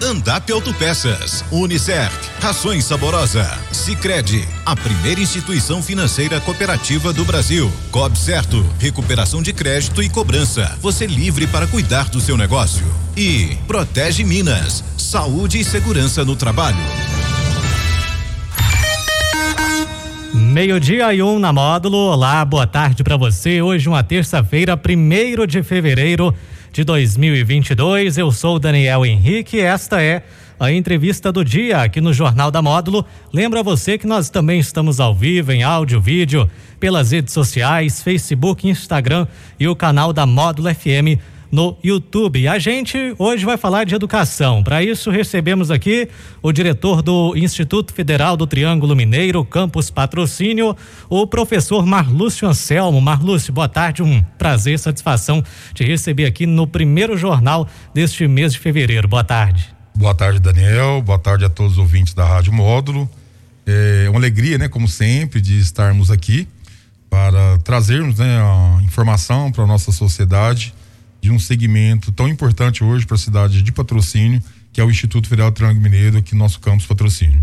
Andap Autopeças, Unicert, Rações Saborosa, Sicredi, a primeira instituição financeira cooperativa do Brasil. Cob Certo, recuperação de crédito e cobrança. Você livre para cuidar do seu negócio. E Protege Minas, saúde e segurança no trabalho. Meio-dia e um na módulo. Olá, boa tarde para você. Hoje, uma terça-feira, primeiro de fevereiro de 2022. Eu sou Daniel Henrique e esta é a entrevista do dia aqui no Jornal da Módulo. Lembra você que nós também estamos ao vivo em áudio, vídeo, pelas redes sociais, Facebook, Instagram e o canal da Módulo FM no YouTube. A gente hoje vai falar de educação. Para isso, recebemos aqui o diretor do Instituto Federal do Triângulo Mineiro, Campus Patrocínio, o professor Marlúcio Anselmo. Marlúcio, boa tarde, um prazer, satisfação te receber aqui no primeiro jornal deste mês de fevereiro. Boa tarde. Boa tarde, Daniel. Boa tarde a todos os ouvintes da Rádio Módulo. É uma alegria, né, como sempre, de estarmos aqui para trazermos né, a informação para a nossa sociedade de um segmento tão importante hoje para a cidade de patrocínio, que é o Instituto Federal Triângulo Mineiro, no nosso campus patrocínio.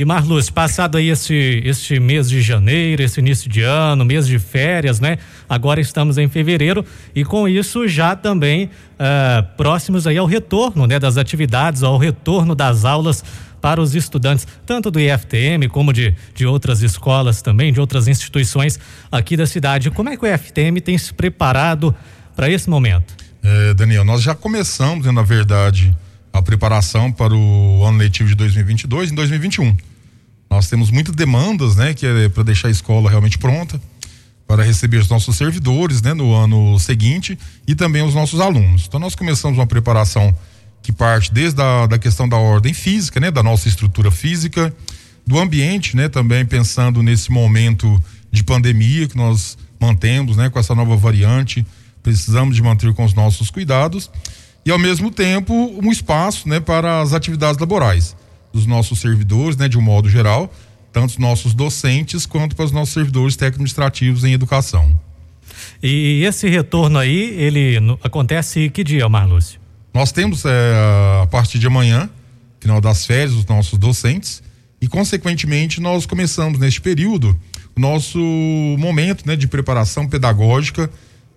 E Marluz, passado aí este, este mês de janeiro, esse início de ano, mês de férias, né? Agora estamos em fevereiro e com isso já também uh, próximos aí ao retorno, né? Das atividades, ao retorno das aulas para os estudantes, tanto do IFTM como de, de outras escolas também, de outras instituições aqui da cidade. Como é que o IFTM tem se preparado para esse momento? É, Daniel, nós já começamos, né, na verdade, a preparação para o ano letivo de 2022 em 2021. Nós temos muitas demandas, né, que é para deixar a escola realmente pronta para receber os nossos servidores, né, no ano seguinte e também os nossos alunos. Então nós começamos uma preparação que parte desde a da questão da ordem física, né, da nossa estrutura física, do ambiente, né, também pensando nesse momento de pandemia que nós mantemos, né, com essa nova variante, precisamos de manter com os nossos cuidados e ao mesmo tempo um espaço, né, para as atividades laborais dos nossos servidores, né, de um modo geral, tanto os nossos docentes quanto para os nossos servidores técnico-administrativos em educação. E esse retorno aí, ele acontece que dia, Marlúcio? Nós temos é, a partir de amanhã, final das férias, os nossos docentes e consequentemente nós começamos neste período o nosso momento, né, de preparação pedagógica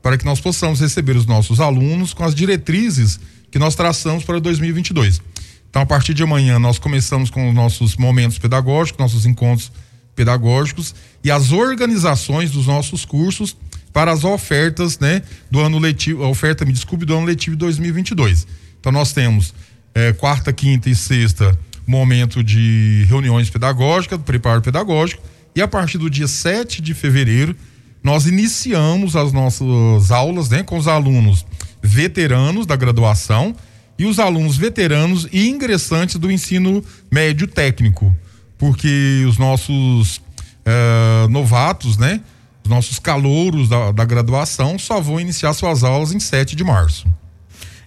para que nós possamos receber os nossos alunos com as diretrizes que nós traçamos para 2022. Então, a partir de amanhã, nós começamos com os nossos momentos pedagógicos, nossos encontros pedagógicos e as organizações dos nossos cursos para as ofertas, né, do ano letivo, a oferta, me desculpe, do ano letivo 2022. Então, nós temos eh, quarta, quinta e sexta momento de reuniões pedagógicas, preparo pedagógico, e a partir do dia 7 de fevereiro, nós iniciamos as nossas aulas né, com os alunos veteranos da graduação e os alunos veteranos e ingressantes do ensino médio técnico, porque os nossos uh, novatos, né, os nossos calouros da, da graduação só vão iniciar suas aulas em 7 de março.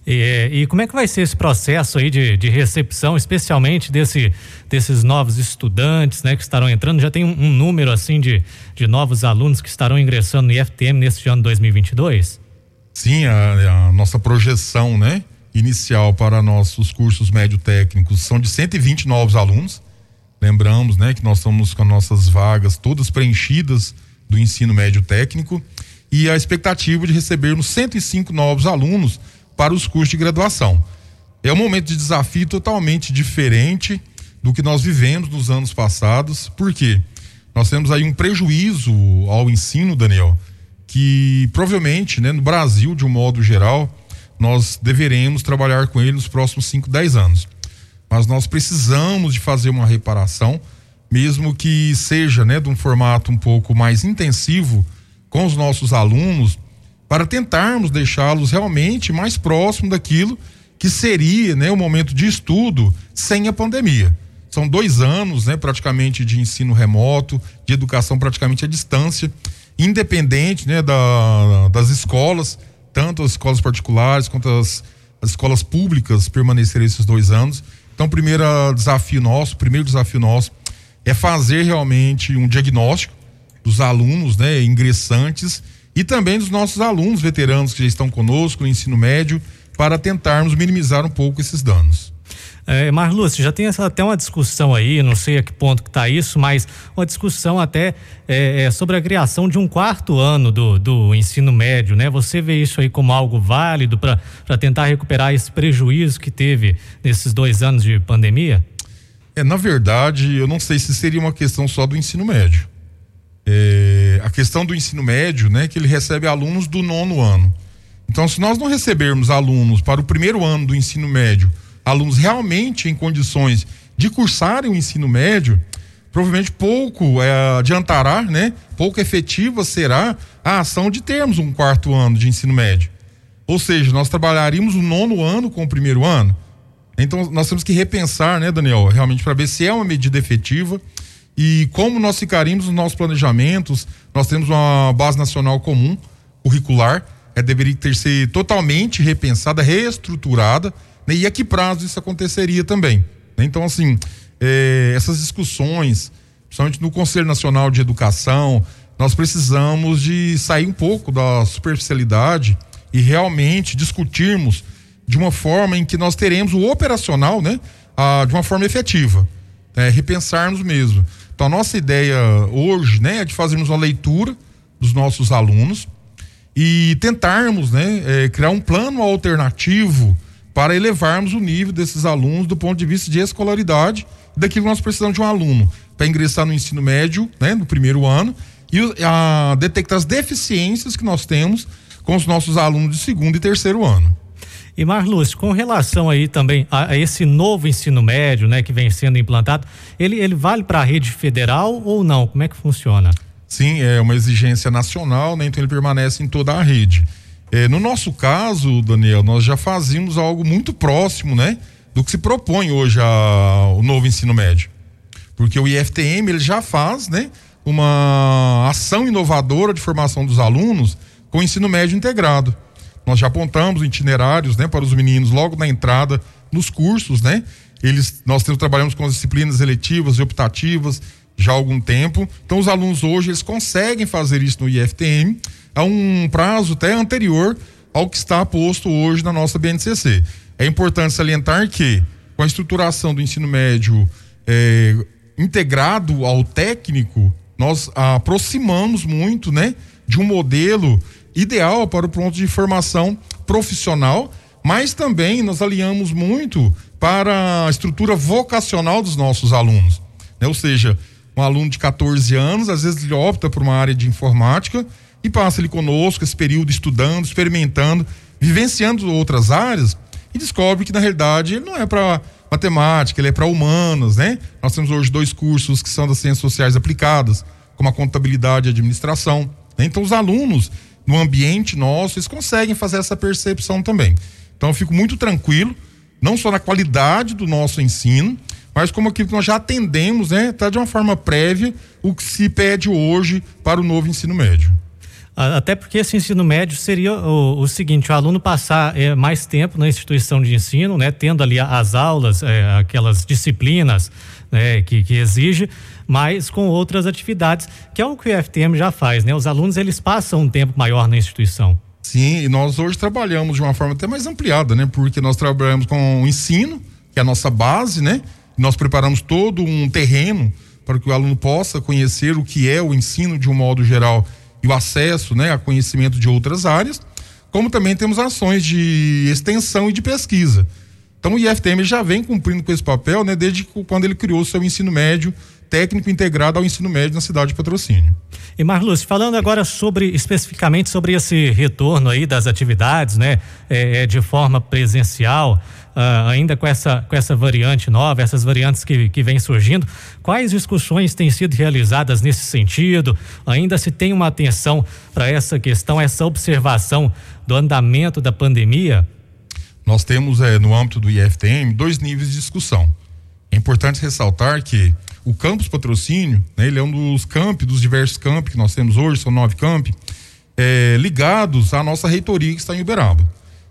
E, e, como é que vai ser esse processo aí de, de recepção, especialmente desse, desses novos estudantes, né, que estarão entrando? Já tem um, um, número assim de, de novos alunos que estarão ingressando no IFTM neste ano 2022? Sim, a, a nossa projeção, né, inicial para nossos cursos médio técnicos são de 120 novos alunos. Lembramos, né, que nós estamos com nossas vagas todas preenchidas do ensino médio técnico e a expectativa de recebermos 105 novos alunos para os cursos de graduação. É um momento de desafio totalmente diferente do que nós vivemos nos anos passados, porque nós temos aí um prejuízo ao ensino, Daniel, que provavelmente, né, no Brasil, de um modo geral, nós deveremos trabalhar com ele nos próximos 5, 10 anos. Mas nós precisamos de fazer uma reparação, mesmo que seja, né, de um formato um pouco mais intensivo com os nossos alunos, para tentarmos deixá-los realmente mais próximo daquilo que seria né, o momento de estudo sem a pandemia. São dois anos, né, praticamente, de ensino remoto, de educação praticamente à distância, independente né, da, das escolas, tanto as escolas particulares quanto as as escolas públicas permanecerem esses dois anos. Então, primeiro desafio nosso, primeiro desafio nosso é fazer realmente um diagnóstico dos alunos, né, ingressantes e também dos nossos alunos veteranos que já estão conosco no ensino médio para tentarmos minimizar um pouco esses danos. É, Marlúcio, já tem essa, até uma discussão aí, não sei a que ponto que está isso, mas uma discussão até é, é, sobre a criação de um quarto ano do, do ensino médio, né? Você vê isso aí como algo válido para tentar recuperar esse prejuízo que teve nesses dois anos de pandemia? É, na verdade, eu não sei se seria uma questão só do ensino médio. É, a questão do ensino médio, né, que ele recebe alunos do nono ano. Então, se nós não recebermos alunos para o primeiro ano do ensino médio alunos realmente em condições de cursarem o ensino médio, provavelmente pouco é, adiantará, né? Pouco efetiva será a ação de termos um quarto ano de ensino médio. Ou seja, nós trabalharíamos o nono ano com o primeiro ano. Então, nós temos que repensar, né, Daniel, realmente para ver se é uma medida efetiva e como nós ficaríamos nos nossos planejamentos. Nós temos uma base nacional comum curricular, é, deveria ter ser totalmente repensada, reestruturada né? E a que prazo isso aconteceria também. Né? Então, assim, é, essas discussões, principalmente no Conselho Nacional de Educação, nós precisamos de sair um pouco da superficialidade e realmente discutirmos de uma forma em que nós teremos o operacional, né, a, de uma forma efetiva, né, repensarmos mesmo. Então a nossa ideia hoje, né, é de fazermos uma leitura dos nossos alunos e tentarmos, né, é, criar um plano alternativo para elevarmos o nível desses alunos do ponto de vista de escolaridade, daquilo que nós precisamos de um aluno para ingressar no ensino médio, né, no primeiro ano, e a, detectar as deficiências que nós temos com os nossos alunos de segundo e terceiro ano. E Marluz, com relação aí também a, a, esse novo ensino médio, né, que vem sendo implantado, ele, ele vale para a rede federal ou não? Como é que funciona? Sim, é uma exigência nacional, né, então ele permanece em toda a rede. É, no nosso caso, Daniel, nós já fazíamos algo muito próximo, né? Do que se propõe hoje a, o novo ensino médio. Porque o IFTM ele já faz, né? Uma ação inovadora de formação dos alunos com ensino médio integrado. Nós já apontamos itinerários, né? Para os meninos logo na entrada nos cursos, né? Eles, nós temos, trabalhamos com as disciplinas eletivas e optativas já há algum tempo. Então os alunos hoje eles conseguem fazer isso no IFTM a um prazo até anterior ao que está posto hoje na nossa BNCC. É importante salientar que, com a estruturação do ensino médio é, integrado ao técnico, nós aproximamos muito né, de um modelo ideal para o ponto de formação profissional, mas também nós alinhamos muito para a estrutura vocacional dos nossos alunos. Né? Ou seja, um aluno de 14 anos, às vezes ele opta por uma área de informática e passa ali conosco esse período estudando, experimentando, vivenciando outras áreas e descobre que na realidade ele não é para matemática, ele é para humanas, né? Nós temos hoje dois cursos que são das ciências sociais aplicadas, como a contabilidade e administração. Né? Então os alunos no ambiente nosso, eles conseguem fazer essa percepção também. Então eu fico muito tranquilo, não só na qualidade do nosso ensino, mas como aquilo que nós já atendemos, né? Tá de uma forma prévia o que se pede hoje para o novo ensino médio. Até porque esse ensino médio seria o, o seguinte: o aluno passar é, mais tempo na instituição de ensino, né, tendo ali as aulas, é, aquelas disciplinas né, que, que exige, mas com outras atividades, que é o que o FTM já faz, né? Os alunos eles passam um tempo maior na instituição. Sim, e nós hoje trabalhamos de uma forma até mais ampliada, né? Porque nós trabalhamos com o ensino, que é a nossa base, né? Nós preparamos todo um terreno para que o aluno possa conhecer o que é o ensino de um modo geral e o acesso né, a conhecimento de outras áreas, como também temos ações de extensão e de pesquisa. Então o IFTM já vem cumprindo com esse papel né, desde quando ele criou o seu ensino médio técnico integrado ao ensino médio na cidade de Patrocínio. E Marluz, falando agora sobre especificamente sobre esse retorno aí das atividades, né, é, é de forma presencial, uh, ainda com essa, com essa variante nova, essas variantes que, que vêm surgindo, quais discussões têm sido realizadas nesse sentido? Ainda se tem uma atenção para essa questão, essa observação do andamento da pandemia? Nós temos, é, no âmbito do IFTM, dois níveis de discussão. É importante ressaltar que o campus patrocínio, né, ele é um dos campi, dos diversos campi que nós temos hoje, são nove campi, é, ligados à nossa reitoria que está em Uberaba.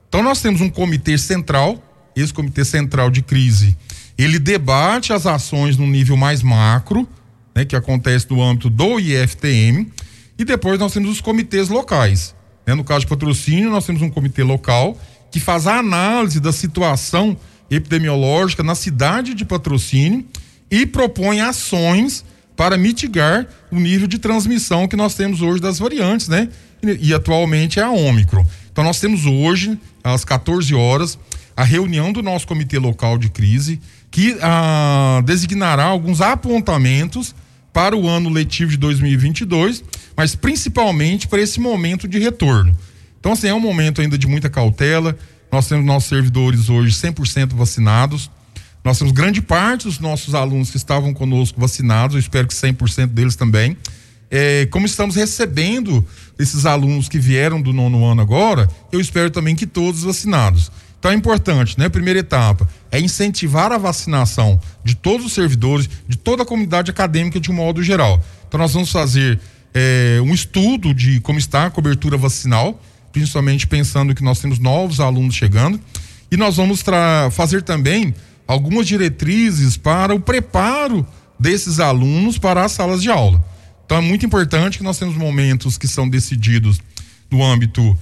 Então nós temos um comitê central, esse comitê central de crise, ele debate as ações no nível mais macro, né, que acontece no âmbito do IFTM, e depois nós temos os comitês locais. Né? No caso de patrocínio, nós temos um comitê local que faz a análise da situação epidemiológica na cidade de patrocínio e propõe ações para mitigar o nível de transmissão que nós temos hoje das variantes, né? E, e atualmente é a Ômicron. Então nós temos hoje, às 14 horas, a reunião do nosso comitê local de crise, que ah, designará alguns apontamentos para o ano letivo de 2022, mas principalmente para esse momento de retorno. Então, assim, é um momento ainda de muita cautela. Nós temos nossos servidores hoje 100% vacinados. Nós temos grande parte dos nossos alunos que estavam conosco vacinados, eu espero que 100% deles também. É, como estamos recebendo esses alunos que vieram do nono ano agora, eu espero também que todos vacinados. Então é importante, né? Primeira etapa é incentivar a vacinação de todos os servidores, de toda a comunidade acadêmica de um modo geral. Então nós vamos fazer é, um estudo de como está a cobertura vacinal, principalmente pensando que nós temos novos alunos chegando, e nós vamos fazer também algumas diretrizes para o preparo desses alunos para as salas de aula. Então é muito importante que nós temos momentos que são decididos no âmbito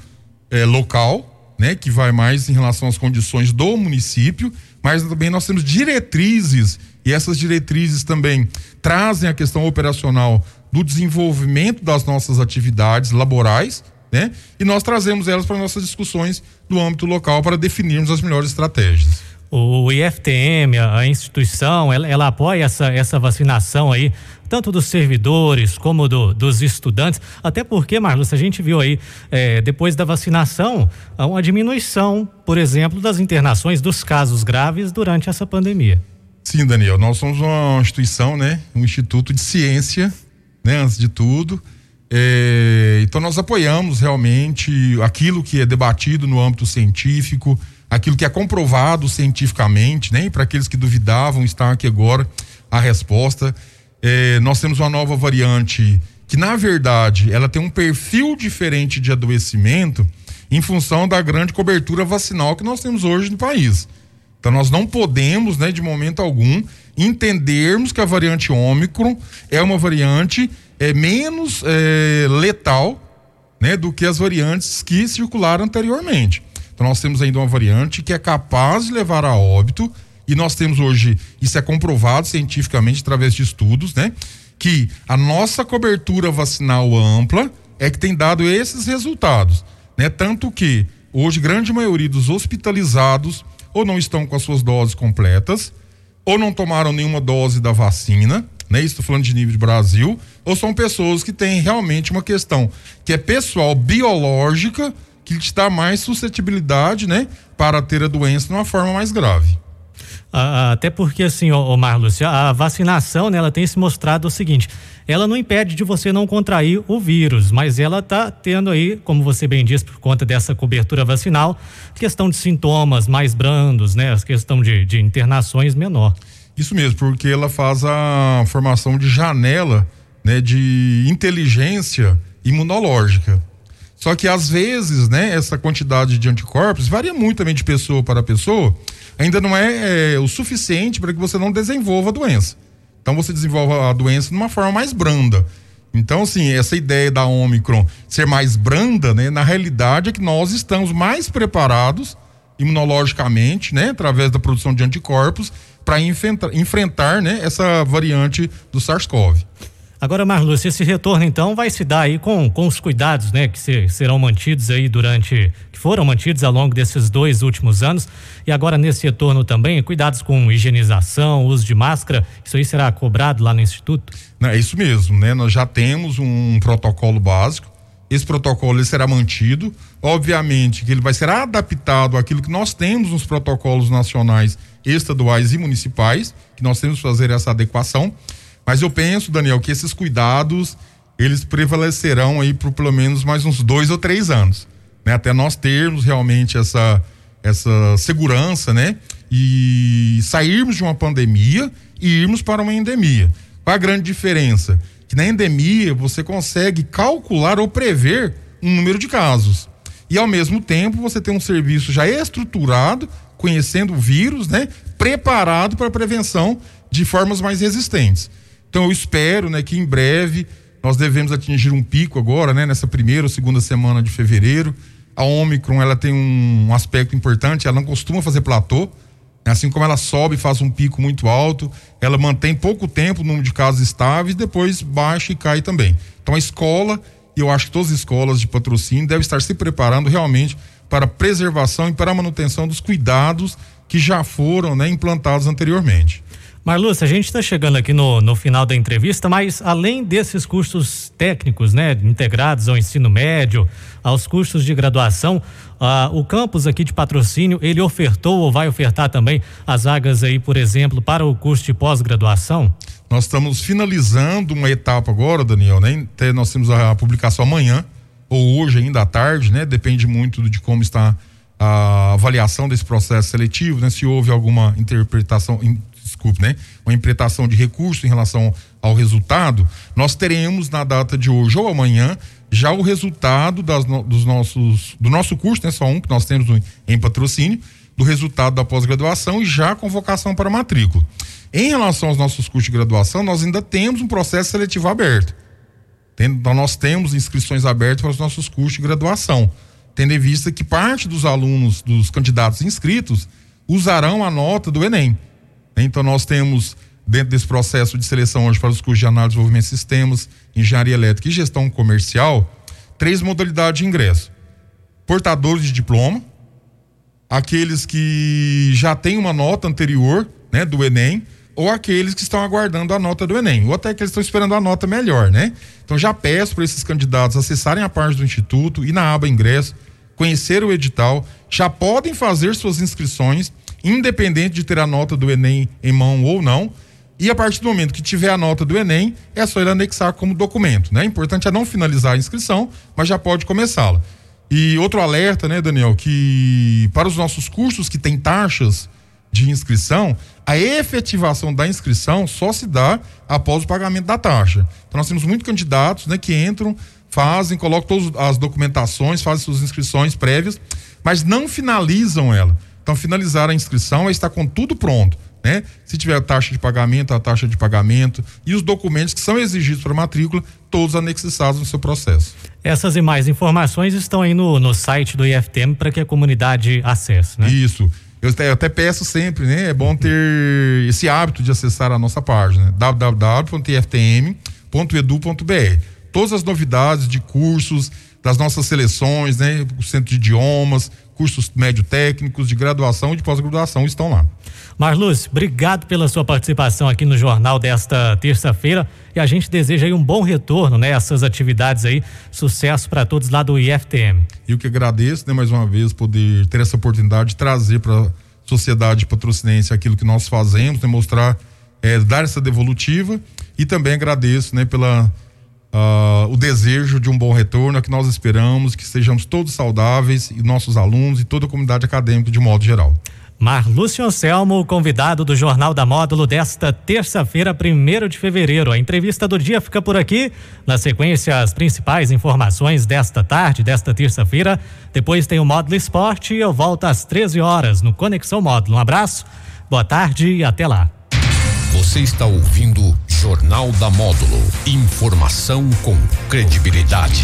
eh, local, né, que vai mais em relação às condições do município, mas também nós temos diretrizes e essas diretrizes também trazem a questão operacional do desenvolvimento das nossas atividades laborais, né? E nós trazemos elas para nossas discussões no âmbito local para definirmos as melhores estratégias o IFTM, a instituição, ela, ela, apoia essa, essa vacinação aí, tanto dos servidores como do, dos estudantes, até porque, Marlos, a gente viu aí, é, depois da vacinação, uma diminuição, por exemplo, das internações dos casos graves durante essa pandemia. Sim, Daniel, nós somos uma instituição, né, um instituto de ciência, né, antes de tudo, é, então nós apoiamos realmente aquilo que é debatido no âmbito científico, aquilo que é comprovado cientificamente, né? Para aqueles que duvidavam, está aqui agora a resposta. É, nós temos uma nova variante que, na verdade, ela tem um perfil diferente de adoecimento em função da grande cobertura vacinal que nós temos hoje no país. Então, nós não podemos, né, de momento algum, entendermos que a variante Ômicron é uma variante é, menos é, letal né, do que as variantes que circularam anteriormente. Então nós temos ainda uma variante que é capaz de levar a óbito e nós temos hoje, isso é comprovado cientificamente através de estudos, né? Que a nossa cobertura vacinal ampla é que tem dado esses resultados, né? Tanto que hoje grande maioria dos hospitalizados ou não estão com as suas doses completas, ou não tomaram nenhuma dose da vacina, né? Estou falando de nível de Brasil, ou são pessoas que têm realmente uma questão que é pessoal biológica que te dá mais suscetibilidade, né, para ter a doença de uma forma mais grave. Até porque assim, o Marlos, a vacinação, né, ela tem se mostrado o seguinte, ela não impede de você não contrair o vírus, mas ela está tendo aí, como você bem disse, por conta dessa cobertura vacinal, questão de sintomas mais brandos, né, a questão de, de internações menor. Isso mesmo, porque ela faz a formação de janela, né, de inteligência imunológica. Só que às vezes, né, essa quantidade de anticorpos varia muito também de pessoa para pessoa, ainda não é, é o suficiente para que você não desenvolva a doença. Então você desenvolve a doença de uma forma mais branda. Então, assim, essa ideia da Omicron ser mais branda, né, na realidade é que nós estamos mais preparados imunologicamente, né, através da produção de anticorpos, para enfrentar, enfrentar, né, essa variante do SARS-CoV. Agora, Marlúcio, esse retorno então vai se dar aí com, com os cuidados, né, que se, serão mantidos aí durante, que foram mantidos ao longo desses dois últimos anos. E agora nesse retorno também, cuidados com higienização, uso de máscara, isso aí será cobrado lá no Instituto? Não, é isso mesmo, né, nós já temos um protocolo básico, esse protocolo ele será mantido, obviamente que ele vai ser adaptado àquilo que nós temos nos protocolos nacionais, estaduais e municipais, que nós temos que fazer essa adequação, mas eu penso, Daniel, que esses cuidados eles prevalecerão aí por pelo menos mais uns dois ou três anos, né? Até nós termos realmente essa essa segurança, né? E sairmos de uma pandemia e irmos para uma endemia. Qual a grande diferença? Que na endemia você consegue calcular ou prever um número de casos. E ao mesmo tempo você tem um serviço já estruturado, conhecendo o vírus, né? Preparado para prevenção de formas mais resistentes. Então eu espero, né, que em breve nós devemos atingir um pico agora, né, nessa primeira ou segunda semana de fevereiro. A Omicron, ela tem um aspecto importante, ela não costuma fazer platô, Assim como ela sobe faz um pico muito alto, ela mantém pouco tempo o número de casos estáveis, depois baixa e cai também. Então a escola, e eu acho que todas as escolas de patrocínio devem estar se preparando realmente para a preservação e para a manutenção dos cuidados que já foram né, implantados anteriormente. Marlúcia, a gente está chegando aqui no, no final da entrevista, mas além desses cursos técnicos, né, integrados ao ensino médio, aos cursos de graduação, uh, o campus aqui de patrocínio, ele ofertou ou vai ofertar também as vagas aí, por exemplo, para o curso de pós-graduação? Nós estamos finalizando uma etapa agora, Daniel, né? Nós temos a publicação amanhã ou hoje ainda à tarde, né? Depende muito de como está a avaliação desse processo seletivo, né? Se houve alguma interpretação, desculpe, né? Uma interpretação de recurso em relação ao resultado, nós teremos na data de hoje ou amanhã já o resultado das, dos nossos, do nosso curso, né? Só um que nós temos em patrocínio, do resultado da pós-graduação e já a convocação para matrícula. Em relação aos nossos cursos de graduação, nós ainda temos um processo seletivo aberto. Então, nós temos inscrições abertas para os nossos cursos de graduação, tendo em vista que parte dos alunos, dos candidatos inscritos, usarão a nota do Enem. Então nós temos dentro desse processo de seleção hoje para os cursos de análise de desenvolvimento de sistemas, engenharia elétrica e gestão comercial, três modalidades de ingresso. Portadores de diploma, aqueles que já têm uma nota anterior, né, do ENEM, ou aqueles que estão aguardando a nota do Enem, ou até que eles estão esperando a nota melhor, né? Então já peço para esses candidatos acessarem a página do Instituto e na aba ingresso, conhecer o edital, já podem fazer suas inscrições independente de ter a nota do Enem em mão ou não. E a partir do momento que tiver a nota do Enem, é só ele anexar como documento, né? Importante é não finalizar a inscrição, mas já pode começá-la. E outro alerta, né, Daniel, que para os nossos cursos que têm taxas de inscrição, a efetivação da inscrição só se dá após o pagamento da taxa. Então nós temos muitos candidatos, né, que entram, fazem, colocam todas as documentações, fazem suas inscrições prévias, mas não finalizam ela. Então, finalizar a inscrição estar com tudo pronto. Né? Se tiver a taxa de pagamento, a taxa de pagamento e os documentos que são exigidos para a matrícula, todos anexados no seu processo. Essas e mais informações estão aí no, no site do IFTM para que a comunidade acesse, né? Isso. Eu até, eu até, peço sempre, né? É bom ter esse hábito de acessar a nossa página, www.iftm.edu.br. Todas as novidades de cursos, das nossas seleções, né? O centro de idiomas, cursos médio técnicos, de graduação e de pós-graduação estão lá. Marluz, obrigado pela sua participação aqui no jornal desta terça-feira e a gente deseja aí um bom retorno, né? Essas atividades aí, sucesso para todos lá do IFTM. E o que agradeço, né, mais uma vez, poder ter essa oportunidade de trazer para a sociedade patrocinense aquilo que nós fazemos, né, mostrar, é, dar essa devolutiva e também agradeço, né, pela uh, o desejo de um bom retorno, é que nós esperamos que sejamos todos saudáveis e nossos alunos e toda a comunidade acadêmica de modo geral. Marlúcio Anselmo, convidado do Jornal da Módulo desta terça-feira, 1 de fevereiro. A entrevista do dia fica por aqui. Na sequência, as principais informações desta tarde, desta terça-feira. Depois tem o Módulo Esporte e eu volto às 13 horas no Conexão Módulo. Um abraço, boa tarde e até lá. Você está ouvindo Jornal da Módulo. Informação com credibilidade.